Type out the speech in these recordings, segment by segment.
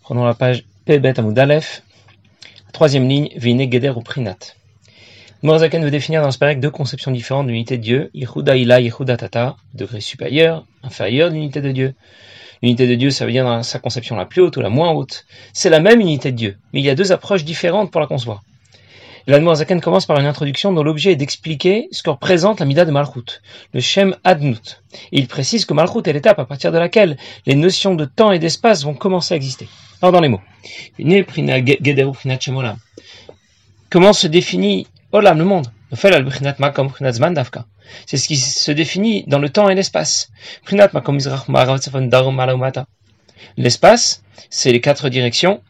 Prenons la page Pebet Amoudalef. Troisième ligne, Vine Geder ou Prinat. Morzaken veut définir dans ce parec deux conceptions différentes de de Dieu, Yehuda Ila, Yehuda Tata, degré supérieur, inférieur de l'unité de Dieu. L'unité de Dieu, ça veut dire dans sa conception la plus haute ou la moins haute. C'est la même unité de Dieu, mais il y a deux approches différentes pour la concevoir. L'Admorazaken commence par une introduction dont l'objet est d'expliquer ce que représente la Mida de Malchut, le Shem Adnut. Il précise que Malchut est l'étape à partir de laquelle les notions de temps et d'espace vont commencer à exister. Alors dans les mots. Comment se définit Olam, le monde? C'est ce qui se définit dans le temps et l'espace. L'espace, c'est les quatre directions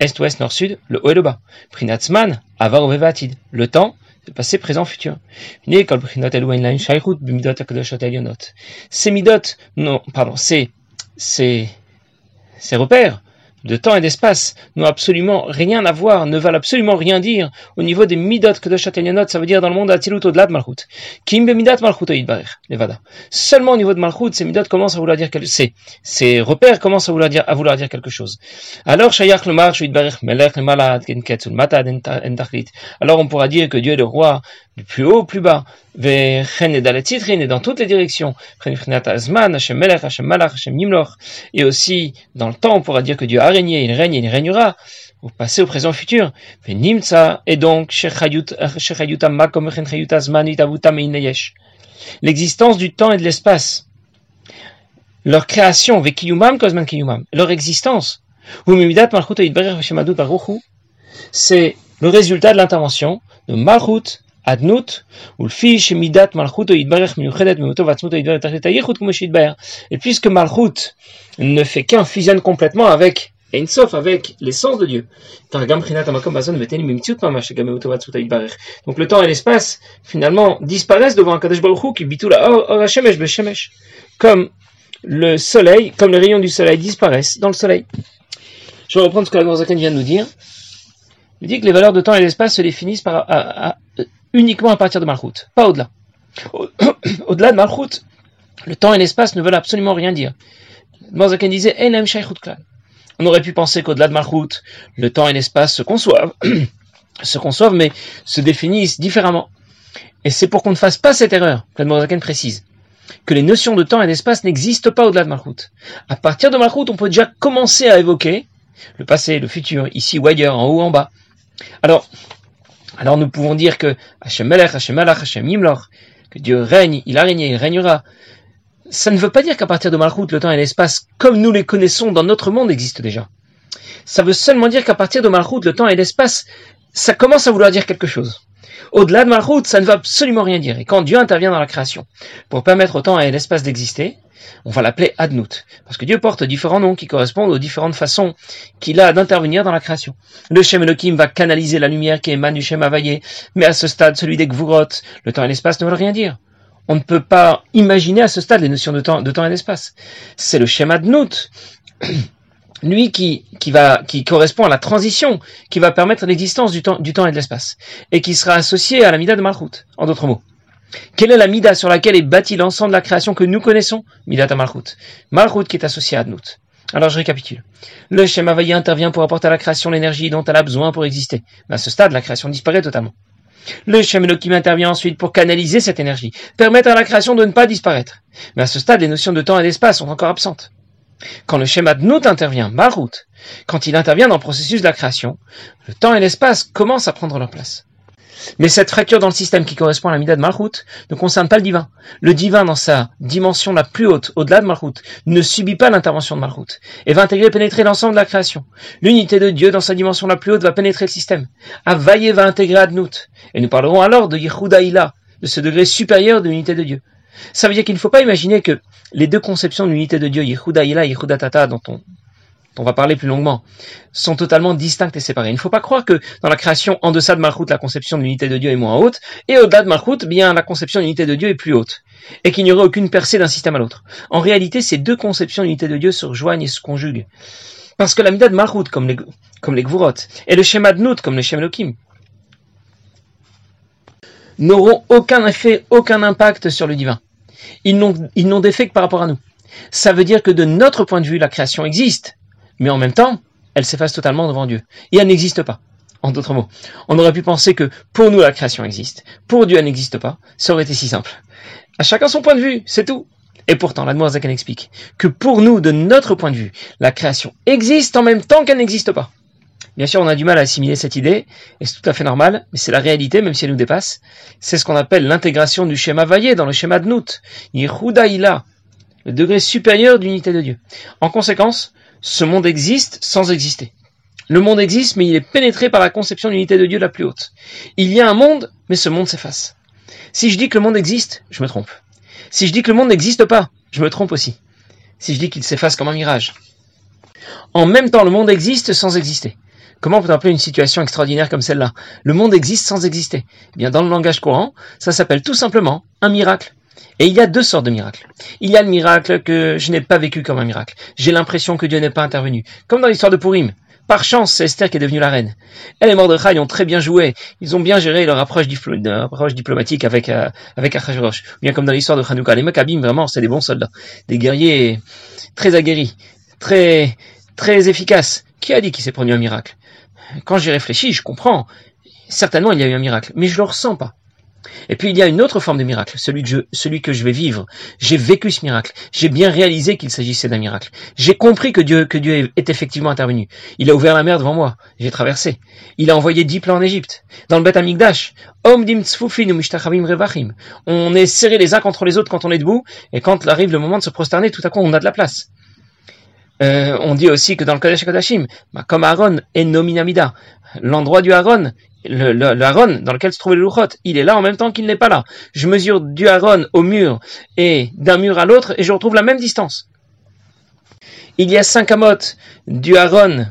est, ouest, nord, sud, le haut et le bas. Prinatzman, avar vevatid, le temps, le passé, présent, futur. Ces midot, non, pardon, c'est, c'est, ces repères de temps et d'espace n'ont absolument rien à voir, ne valent absolument rien dire au niveau des midot que de Chatelionot, ça veut dire dans le monde Atilut au-delà de Malchut. Kim midat Malchut Levada. Seulement au niveau de Malchut, ces midot commencent à vouloir dire quelque chose. Ces repères commencent à vouloir dire, à vouloir dire quelque chose. Alors, Shayach le March, Melech le Malad, Kenketsul, Matad, Alors on pourra dire que Dieu est le roi du plus haut au plus bas, et dans toutes les directions, et aussi dans le temps, on pourra dire que Dieu a régné, il règne il régnera, au passé, au présent, au futur. Et donc, l'existence du temps et de l'espace, leur création, leur existence, c'est le résultat de l'intervention de Malchut Et puisque Malchut ne fait qu'un fusionne complètement avec Ein Sof, avec l'essence de Dieu. Donc le temps et l'espace, finalement, disparaissent devant un Kadesh Baruch Hu qui Hashemesh Beshemesh. Comme le soleil, comme les rayons du soleil disparaissent dans le soleil. Je vais reprendre ce que la Zaken vient de nous dire. Il dit que les valeurs de temps et d'espace se définissent par, uniquement à partir de Malchut, pas au-delà. Au-delà de Malchut, le temps et l'espace ne veulent absolument rien dire. Morzaken disait On aurait pu penser qu'au-delà de Malchut, le temps et l'espace se conçoivent, se conçoivent, mais se définissent différemment. Et c'est pour qu'on ne fasse pas cette erreur que Morzaken précise que les notions de temps et d'espace n'existent pas au-delà de Malchut. À partir de Malchut, on peut déjà commencer à évoquer le passé, le futur, ici ou ailleurs, en haut, en bas. Alors, alors nous pouvons dire que Hashem Melech, Hashem Malach, Hashem Yimloch, que Dieu règne, il a régné, il régnera. Ça ne veut pas dire qu'à partir de Malchut, le temps et l'espace, comme nous les connaissons dans notre monde, existent déjà. Ça veut seulement dire qu'à partir de Malchut, le temps et l'espace, ça commence à vouloir dire quelque chose. Au-delà de Malchut, ça ne veut absolument rien dire. Et quand Dieu intervient dans la création pour permettre au temps et l'espace d'exister, on va l'appeler Adnout, parce que Dieu porte différents noms qui correspondent aux différentes façons qu'il a d'intervenir dans la création. Le Shem Elohim va canaliser la lumière qui émane du Shem mais à ce stade, celui des Gvurot, le temps et l'espace ne veulent rien dire. On ne peut pas imaginer à ce stade les notions de temps, de temps et d'espace. C'est le Shem Adnout, lui qui correspond à la transition, qui va permettre l'existence du temps, du temps et de l'espace, et qui sera associé à la Mida de Malchut, en d'autres mots. Quelle est la Mida sur laquelle est bâti l'ensemble de la création que nous connaissons Mida Malchut. Malchut qui est associé à Adnout. Alors je récapitule. Le Shem Havaya intervient pour apporter à la création l'énergie dont elle a besoin pour exister. Mais à ce stade, la création disparaît totalement. Le Shem Elohim intervient ensuite pour canaliser cette énergie, permettre à la création de ne pas disparaître. Mais à ce stade, les notions de temps et d'espace sont encore absentes. Quand le schéma de intervient, Marut, quand il intervient dans le processus de la création, le temps et l'espace commencent à prendre leur place. Mais cette fracture dans le système qui correspond à la Mida de Malchut ne concerne pas le divin. Le divin, dans sa dimension la plus haute, au-delà de Malchut, ne subit pas l'intervention de Malchut et va intégrer et pénétrer l'ensemble de la création. L'unité de Dieu, dans sa dimension la plus haute, va pénétrer le système. Avaye va intégrer Adnout. Et nous parlerons alors de Yehuda de ce degré supérieur de l'unité de Dieu. Ça veut dire qu'il ne faut pas imaginer que les deux conceptions de l'unité de Dieu, Yehuda et Yehuda Tata, dont on, on va parler plus longuement, sont totalement distinctes et séparées. Il ne faut pas croire que dans la création, en deçà de Malchut, la conception de l'unité de Dieu est moins haute, et au-delà de Malchut, bien la conception de l'unité de Dieu est plus haute, et qu'il n'y aurait aucune percée d'un système à l'autre. En réalité, ces deux conceptions de l'unité de Dieu se rejoignent et se conjuguent. Parce que la mida de Malchut, comme les, comme Gvurot, et le schéma de Nout, comme le Shem Elohim, n'auront aucun effet, aucun impact sur le divin ils n'ont d'effet que par rapport à nous. Ça veut dire que de notre point de vue, la création existe, mais en même temps, elle s'efface totalement devant Dieu. Et elle n'existe pas. En d'autres mots, on aurait pu penser que pour nous la création existe, pour Dieu elle n'existe pas, ça aurait été si simple. À chacun son point de vue, c'est tout. Et pourtant, la Zaken explique que pour nous, de notre point de vue, la création existe en même temps qu'elle n'existe pas. Bien sûr, on a du mal à assimiler cette idée, et c'est tout à fait normal, mais c'est la réalité, même si elle nous dépasse. C'est ce qu'on appelle l'intégration du schéma vaillé dans le schéma de Nout. Ila, le degré supérieur d'unité de Dieu. En conséquence, ce monde existe sans exister. Le monde existe, mais il est pénétré par la conception d'unité de Dieu la plus haute. Il y a un monde, mais ce monde s'efface. Si je dis que le monde existe, je me trompe. Si je dis que le monde n'existe pas, je me trompe aussi. Si je dis qu'il s'efface comme un mirage. En même temps, le monde existe sans exister. Comment peut-on appeler une situation extraordinaire comme celle-là? Le monde existe sans exister. Eh bien, dans le langage courant, ça s'appelle tout simplement un miracle. Et il y a deux sortes de miracles. Il y a le miracle que je n'ai pas vécu comme un miracle. J'ai l'impression que Dieu n'est pas intervenu. Comme dans l'histoire de Purim. Par chance, c'est Esther qui est devenue la reine. Elle et Mordechai ont très bien joué. Ils ont bien géré leur approche, diplomatique avec euh, avec Achashverosh. Bien comme dans l'histoire de Hanouka. Les Maccabim, vraiment, c'est des bons soldats. Des guerriers très aguerris. Très, très efficaces. Qui a dit qu'il s'est produit un miracle? Quand j'y réfléchis, je comprends. Certainement, il y a eu un miracle. Mais je le ressens pas. Et puis il y a une autre forme de miracle, celui que je, vais vivre. J'ai vécu ce miracle. J'ai bien réalisé qu'il s'agissait d'un miracle. J'ai compris que Dieu, est effectivement intervenu. Il a ouvert la mer devant moi. J'ai traversé. Il a envoyé dix plans en Égypte. Dans le Beth Amikdash, on est serrés les uns contre les autres quand on est debout, et quand arrive le moment de se prosterner, tout à coup on a de la place. Euh, on dit aussi que dans le Kodesh Kodashim, comme Aaron est nominamida, l'endroit du Aaron, le, le, dans lequel se trouvait le il est là en même temps qu'il n'est pas là. Je mesure du Aaron au mur et d'un mur à l'autre et je retrouve la même distance. Il y a cinq amotes du Aaron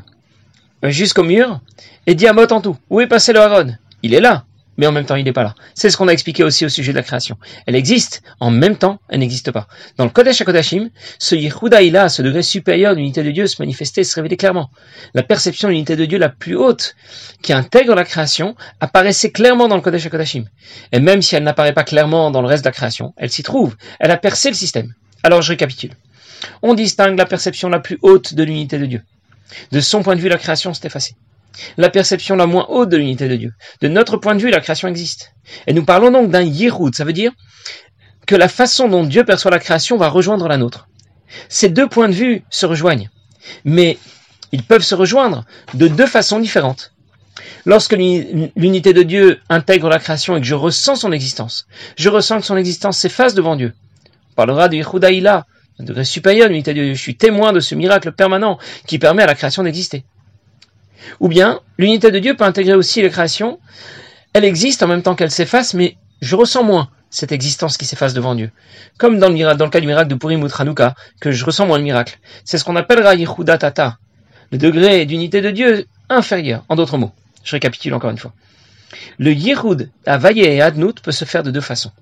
jusqu'au mur et dix amotes en tout. Où est passé le Aaron Il est là mais en même temps il n'est pas là. C'est ce qu'on a expliqué aussi au sujet de la création. Elle existe, en même temps elle n'existe pas. Dans le Kodesh HaKodashim, ce Yehuda ce degré supérieur d'unité de Dieu, se manifestait, se révélait clairement. La perception de l'unité de Dieu la plus haute, qui intègre la création, apparaissait clairement dans le Kodesh HaKodashim. Et même si elle n'apparaît pas clairement dans le reste de la création, elle s'y trouve. Elle a percé le système. Alors je récapitule. On distingue la perception la plus haute de l'unité de Dieu. De son point de vue, la création s'est effacée la perception la moins haute de l'unité de Dieu. De notre point de vue, la création existe. Et nous parlons donc d'un Yehud, ça veut dire que la façon dont Dieu perçoit la création va rejoindre la nôtre. Ces deux points de vue se rejoignent, mais ils peuvent se rejoindre de deux façons différentes. Lorsque l'unité de Dieu intègre la création et que je ressens son existence, je ressens que son existence s'efface devant Dieu. On parlera de Yehudaïla, un degré supérieur de l'unité de Dieu. Je suis témoin de ce miracle permanent qui permet à la création d'exister. Ou bien, l'unité de Dieu peut intégrer aussi les créations. Elle existe en même temps qu'elle s'efface, mais je ressens moins cette existence qui s'efface devant Dieu. Comme dans le, cas du miracle de Purim que je ressens moins le miracle. C'est ce qu'on appellera Yehuda Tata, le degré d'unité de Dieu inférieur. En d'autres mots, je récapitule encore une fois. Le Yehud, Avaye et Adnout peut se faire de deux façons.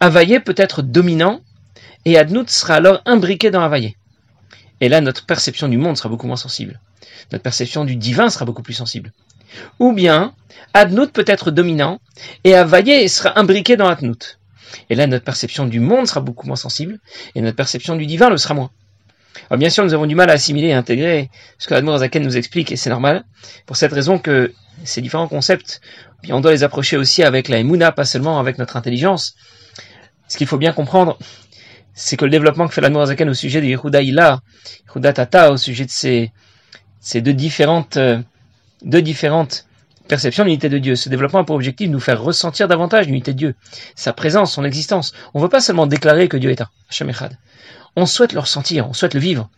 Avaye peut être dominant, et Adnout sera alors imbriqué dans Avaye. Et là, notre perception du monde sera beaucoup moins sensible notre perception du divin sera beaucoup plus sensible. Ou bien, Adnout peut être dominant et Avaye sera imbriqué dans Adnout. Et là, notre perception du monde sera beaucoup moins sensible et notre perception du divin le sera moins. Alors bien sûr, nous avons du mal à assimiler et intégrer ce que l'Admour Zaken nous explique, et c'est normal, pour cette raison que ces différents concepts, on doit les approcher aussi avec la Emouna, pas seulement avec notre intelligence. Ce qu'il faut bien comprendre, c'est que le développement que fait l'Admour Zaken au sujet de Yehuda Ila, Tata, au sujet de ces ces deux différentes, euh, deux différentes perceptions de l'unité de Dieu. Ce développement a pour objectif de nous faire ressentir davantage l'unité de Dieu, sa présence, son existence. On ne veut pas seulement déclarer que Dieu est un, Hachem Echad. On souhaite le ressentir, on souhaite le vivre.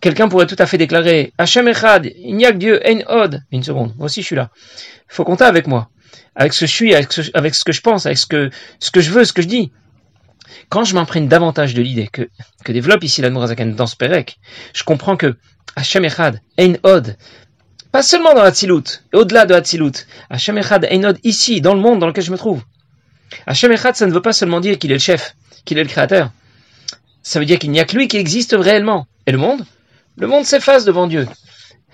Quelqu'un pourrait tout à fait déclarer Hachem Echad, il n'y a que Dieu, Ein Od. Une seconde, moi aussi je suis là. Il faut compter avec moi, avec ce que je suis, avec ce, avec ce que je pense, avec ce que, ce que je veux, ce que je dis. Quand je m'imprègne davantage de l'idée que, développe ici la dans ce je comprends que Hashem Echad, Ein Od, pas seulement dans Hatzilut, au-delà de Hatzilut, Hashem Echad, Ein Od, ici, dans le monde dans lequel je me trouve. Hashem Echad, ça ne veut pas seulement dire qu'il est le chef, qu'il est le créateur. Ça veut dire qu'il n'y a que lui qui existe réellement. Et le monde? Le monde s'efface devant Dieu.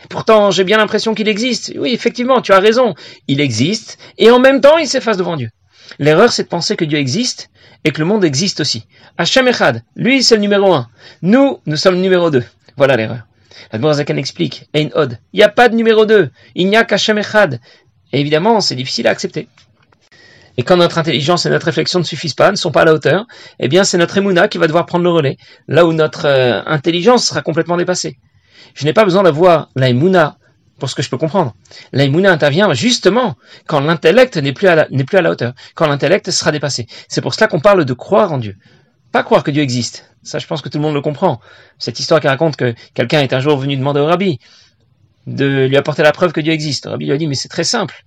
Pourtant, j'ai bien l'impression qu'il existe. Oui, effectivement, tu as raison. Il existe, et en même temps, il s'efface devant Dieu. L'erreur, c'est de penser que Dieu existe et que le monde existe aussi. Hachem Echad, lui, c'est le numéro un. Nous, nous sommes le numéro deux. Voilà l'erreur. Zaken explique, Ein Od, il n'y a pas de numéro 2, il n'y a qu'Hachem Echad. Évidemment, c'est difficile à accepter. Et quand notre intelligence et notre réflexion ne suffisent pas, ne sont pas à la hauteur, eh bien c'est notre Emouna qui va devoir prendre le relais, là où notre euh, intelligence sera complètement dépassée. Je n'ai pas besoin d'avoir la Emouna pour ce que je peux comprendre. La Emouna intervient justement quand l'intellect n'est plus, à la, plus à la hauteur, quand l'intellect sera dépassé. C'est pour cela qu'on parle de croire en Dieu. Pas croire que Dieu existe. Ça, je pense que tout le monde le comprend. Cette histoire qui raconte que quelqu'un est un jour venu demander au rabbi de lui apporter la preuve que Dieu existe. Le rabbi lui a dit, mais c'est très simple.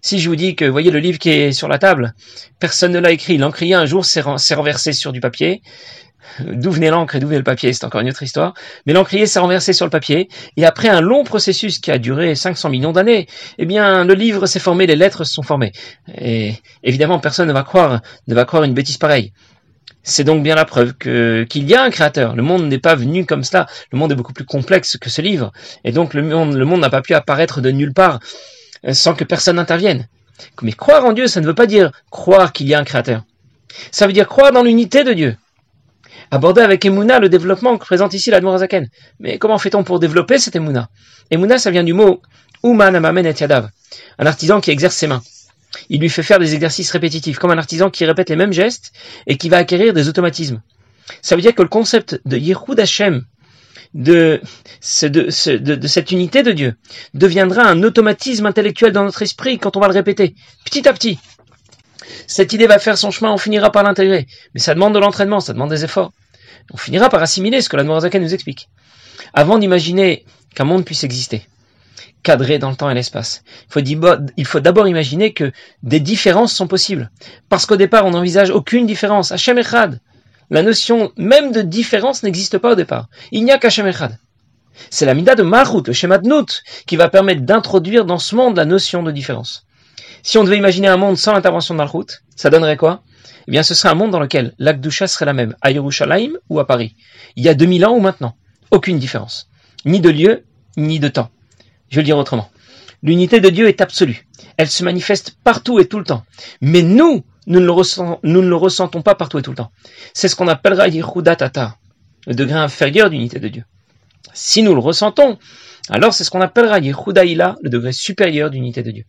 Si je vous dis que, voyez le livre qui est sur la table, personne ne l'a écrit, l'encrier un jour s'est renversé sur du papier, d'où venait l'encre et d'où venait le papier, c'est encore une autre histoire, mais l'encrier s'est renversé sur le papier, et après un long processus qui a duré 500 millions d'années, eh bien, le livre s'est formé, les lettres se sont formées. Et évidemment, personne ne va croire, ne va croire une bêtise pareille. C'est donc bien la preuve qu'il y a un créateur. Le monde n'est pas venu comme cela. Le monde est beaucoup plus complexe que ce livre. Et donc le monde, le monde n'a pas pu apparaître de nulle part euh, sans que personne n'intervienne. Mais croire en Dieu, ça ne veut pas dire croire qu'il y a un créateur. Ça veut dire croire dans l'unité de Dieu. Aborder avec Emouna le développement que présente ici la Zaken. Mais comment fait-on pour développer cette Emouna Emouna, ça vient du mot Uman Amamen et Yadav, un artisan qui exerce ses mains. Il lui fait faire des exercices répétitifs, comme un artisan qui répète les mêmes gestes et qui va acquérir des automatismes. Ça veut dire que le concept de Yehud Hashem, de, de, cette unité de Dieu, deviendra un automatisme intellectuel dans notre esprit quand on va le répéter, petit à petit. Cette idée va faire son chemin, on finira par l'intégrer. Mais ça demande de l'entraînement, ça demande des efforts. On finira par assimiler ce que la Noirzakan nous explique. Avant d'imaginer qu'un monde puisse exister, cadré dans le temps et l'espace. Il faut d'abord imaginer que des différences sont possibles. Parce qu'au départ, on n'envisage aucune différence. Hachem Echad. La notion même de différence n'existe pas au départ. Il n'y a qu'Hachem Echad. C'est la mida de Malchut, le schéma de Nout, qui va permettre d'introduire dans ce monde la notion de différence. Si on devait imaginer un monde sans l'intervention de Malchut, ça donnerait quoi? Eh bien, ce serait un monde dans lequel l'Akdusha serait la même, à Yerushalayim ou à Paris. Il y a 2000 ans ou maintenant. Aucune différence. Ni de lieu, ni de temps. Je vais le dire autrement. L'unité de Dieu est absolue. Elle se manifeste partout et tout le temps. Mais nous, nous ne le, ressentons pas partout et tout le temps. C'est ce qu'on appellera Yehuda Tata, le degré inférieur d'unité de Dieu. Si nous le ressentons, alors c'est ce qu'on appellera Yehuda Ila, le degré supérieur d'unité de Dieu.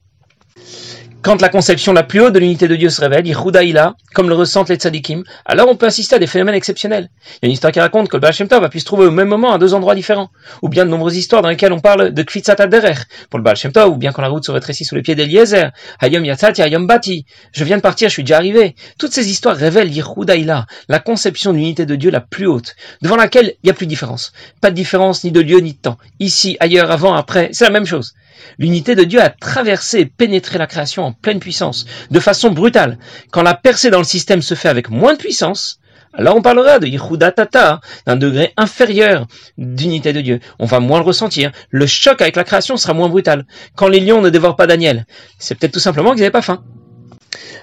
Quand la conception la plus haute de l'unité de Dieu se révèle, Ila, comme le ressentent les tzadikim, alors on peut assister à des phénomènes exceptionnels. Il y a une histoire qui raconte que le Baal Shem a pu se trouver au même moment à deux endroits différents, ou bien de nombreuses histoires dans lesquelles on parle de Kfitzat Aderer pour le Baal ou bien quand la route se rétrécit sous les pieds d'Eliezer, Hayom Yatzati, Hayom Bati, je viens de partir, je suis déjà arrivé. Toutes ces histoires révèlent Ila, la conception de l'unité de Dieu la plus haute, devant laquelle il n'y a plus de différence. Pas de différence ni de lieu ni de temps. Ici, ailleurs, avant, après, c'est la même chose. L'unité de Dieu a traversé et pénétré la création en pleine puissance, de façon brutale. Quand la percée dans le système se fait avec moins de puissance, alors on parlera de Yehuda Tata, d'un degré inférieur d'unité de Dieu. On va moins le ressentir. Le choc avec la création sera moins brutal. Quand les lions ne dévorent pas Daniel, c'est peut-être tout simplement qu'ils n'avaient pas faim.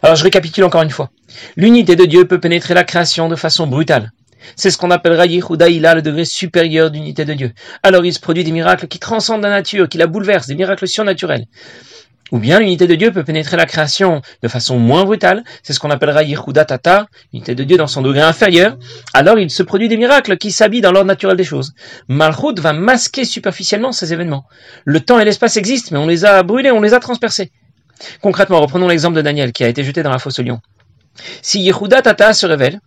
Alors je récapitule encore une fois. L'unité de Dieu peut pénétrer la création de façon brutale. C'est ce qu'on appellera Yehuda Ila, le degré supérieur d'unité de Dieu. Alors il se produit des miracles qui transcendent la nature, qui la bouleversent, des miracles surnaturels. Ou bien l'unité de Dieu peut pénétrer la création de façon moins brutale, c'est ce qu'on appellera Yehuda Tata, l'unité de Dieu dans son degré inférieur. Alors il se produit des miracles qui s'habillent dans l'ordre naturel des choses. Malchut va masquer superficiellement ces événements. Le temps et l'espace existent, mais on les a brûlés, on les a transpercés. Concrètement, reprenons l'exemple de Daniel qui a été jeté dans la fosse au lion. Si Yehuda Tata se révèle,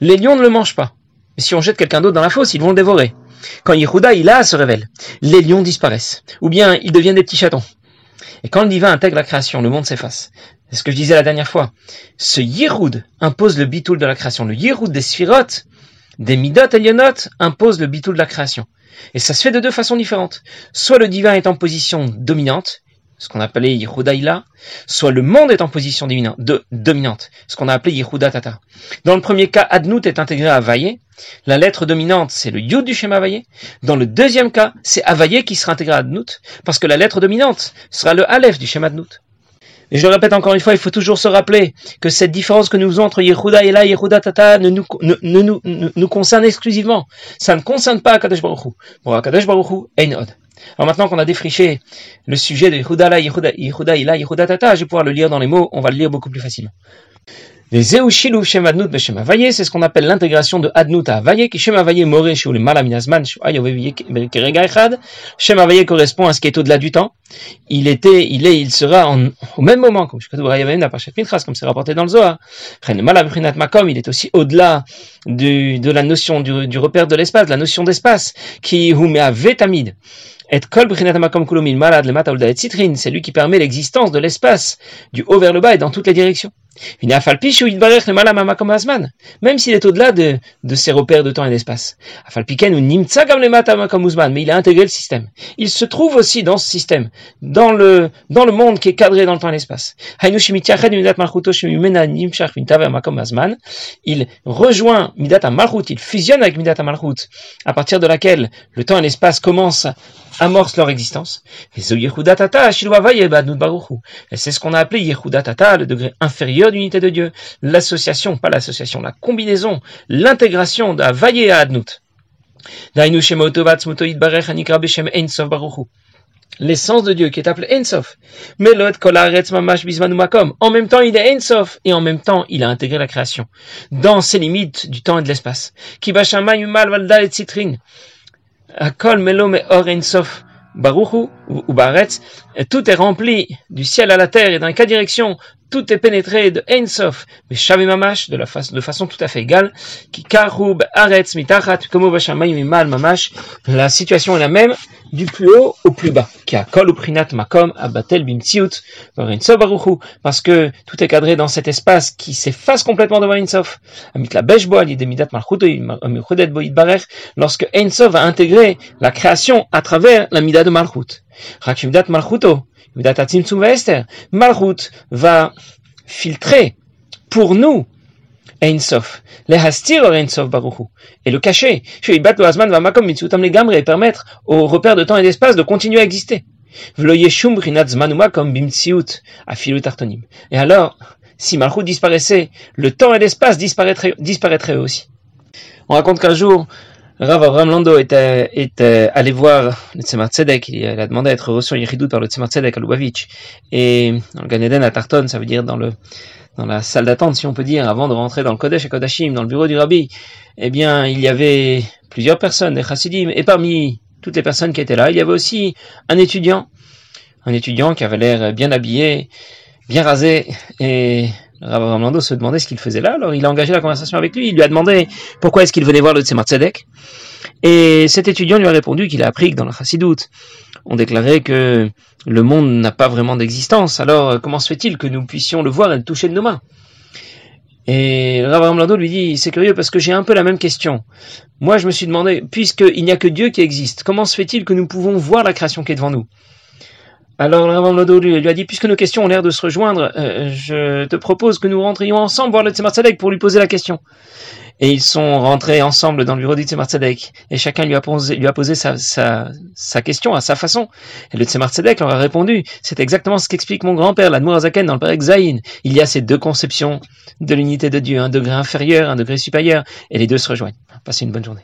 les lions ne le mangent pas. Mais si on jette quelqu'un d'autre dans la fosse, ils vont le dévorer. Quand Yehuda Ila se révèle, les lions disparaissent. Ou bien ils deviennent des petits chatons. Et quand le divin intègre la création, le monde s'efface. C'est ce que je disais la dernière fois. Ce Yehud impose le bitoul de la création. Le Yehud des Sphirot, des Midot Elionot, impose le bitoul de la création. Et ça se fait de deux façons différentes. Soit le divin est en position dominante, ce qu'on appelait Yehuda soit le monde est en position dominante, ce qu'on a appelé Yehuda Tata. Dans le premier cas, Adnout est intégré à Vaillé. La lettre dominante, c'est le Yud du schéma Vaillé. Dans le deuxième cas, c'est Avaye qui sera intégré à Adnout, parce que la lettre dominante sera le Aleph du schéma Adnout. Et je le répète encore une fois, il faut toujours se rappeler que cette différence que nous faisons entre Yehuda et la Yehuda Tata ne nous, ne, nous concerne exclusivement. Ça ne concerne pas Akadosh Baruch Hu. Pour Akadosh Baruch Alors maintenant qu'on a défriché le sujet de Yehuda Yehuda, ila, Yehuda tata, je vais pouvoir le lire dans les mots, on va le lire beaucoup plus facilement. Les Zeushilou Shem Adnut Beshem Avaye, c'est ce qu'on appelle l'intégration de Adnut à Avaye, qui Shem Avaye More Shu le Malaminazman, Shem Avaye correspond à ce qui est au-delà du temps. Il était, il est, il sera en, au même moment, comme comme c'est rapporté dans le Zohar. Makom, il est aussi au-delà de la notion du, du repère de l'espace, de la notion d'espace, qui Humea Vetamid. Et kol c'est lui qui permet l'existence de l'espace, du haut vers le bas et dans toutes les directions. Même s'il est au-delà de, de ces repères de temps et d'espace. Mais il a intégré le système. Il se trouve aussi dans ce système, dans le, dans le monde qui est cadré dans le temps et l'espace. Il rejoint Midat Malchut, il fusionne avec Midat Malchut, à partir de laquelle le temps et l'espace commencent amorce leur existence. Et c'est ce qu'on a appelé Yehudatata, le degré inférieur d'unité de Dieu. L'association, pas l'association, la combinaison, l'intégration d'Avaye à Adnut. L'essence de Dieu qui est appelé Ensof. En même temps, il est Ensof et en même temps, il a intégré la création dans ses limites du temps et de l'espace. Tout est rempli du ciel à la terre et dans quatre directions, tout est pénétré de Ensof, mais Shavi Mamash, de, façon tout à fait égale, qui Karub Aretz Mitachat, Mimal Mamash, la situation est la même, du plus haut au plus bas, qui a Kol Uprinat Makom Abatel Bimtsiut, parce que tout est cadré dans cet espace qui s'efface complètement devant Ensof. Amit la Beshbo, Midat Malchudet Boid Barer, lorsque Ensof a intégré la création à travers la Midat de Malchut. Rakimdat Malchuto, Malchut va filtrer pour nous Einsof. Les hastir Einsof Baruchu. Et le cacher. Sheibat lo Azman va makom mitzutam les gamre et permettre aux repères de temps et d'espace de continuer à exister. V'lo brinat makom bimtsiut afilu tartonim. Et alors, si Malchut disparaissait, le temps et l'espace disparaîtraient, disparaîtraient aussi. On raconte qu'un jour, Rav Avram Lando était, était allé voir le Tzemar Tzedek, il a demandé à être reçu en Yeridout par le Tzemar Tzedek à Lubavitch. Et dans le Gan à Tarton, ça veut dire dans le dans la salle d'attente, si on peut dire, avant de rentrer dans le Kodesh et Kodashim, dans le bureau du Rabbi, eh bien, il y avait plusieurs personnes, des chassidim, et parmi toutes les personnes qui étaient là, il y avait aussi un étudiant, un étudiant qui avait l'air bien habillé, bien rasé, et Rav Ramlando se demandait ce qu'il faisait là, alors il a engagé la conversation avec lui, il lui a demandé pourquoi est-ce qu'il venait voir le Tzemar Tzedek, et cet étudiant lui a répondu qu'il a appris que dans la chassidoute, on déclarait que le monde n'a pas vraiment d'existence. Alors, euh, comment se fait-il que nous puissions le voir et le toucher de nos mains? Et Rav Lando lui dit, c'est curieux parce que j'ai un peu la même question. Moi, je me suis demandé, puisqu'il n'y a que Dieu qui existe, comment se fait-il que nous pouvons voir la création qui est devant nous? Alors Rav Lando lui a dit, puisque nos questions ont l'air de se rejoindre, euh, je te propose que nous rentrions ensemble voir le Tzemar pour lui poser la question et ils sont rentrés ensemble dans le bureau du et chacun lui a posé, sa, question à sa façon. Et le Tzemar leur a répondu, c'est exactement ce qu'explique mon grand-père, l'Admour Azaken, dans le Père Zayin. Il y a ces deux conceptions de l'unité de Dieu, un degré inférieur, un degré supérieur, et les deux se rejoignent. Passez une bonne journée.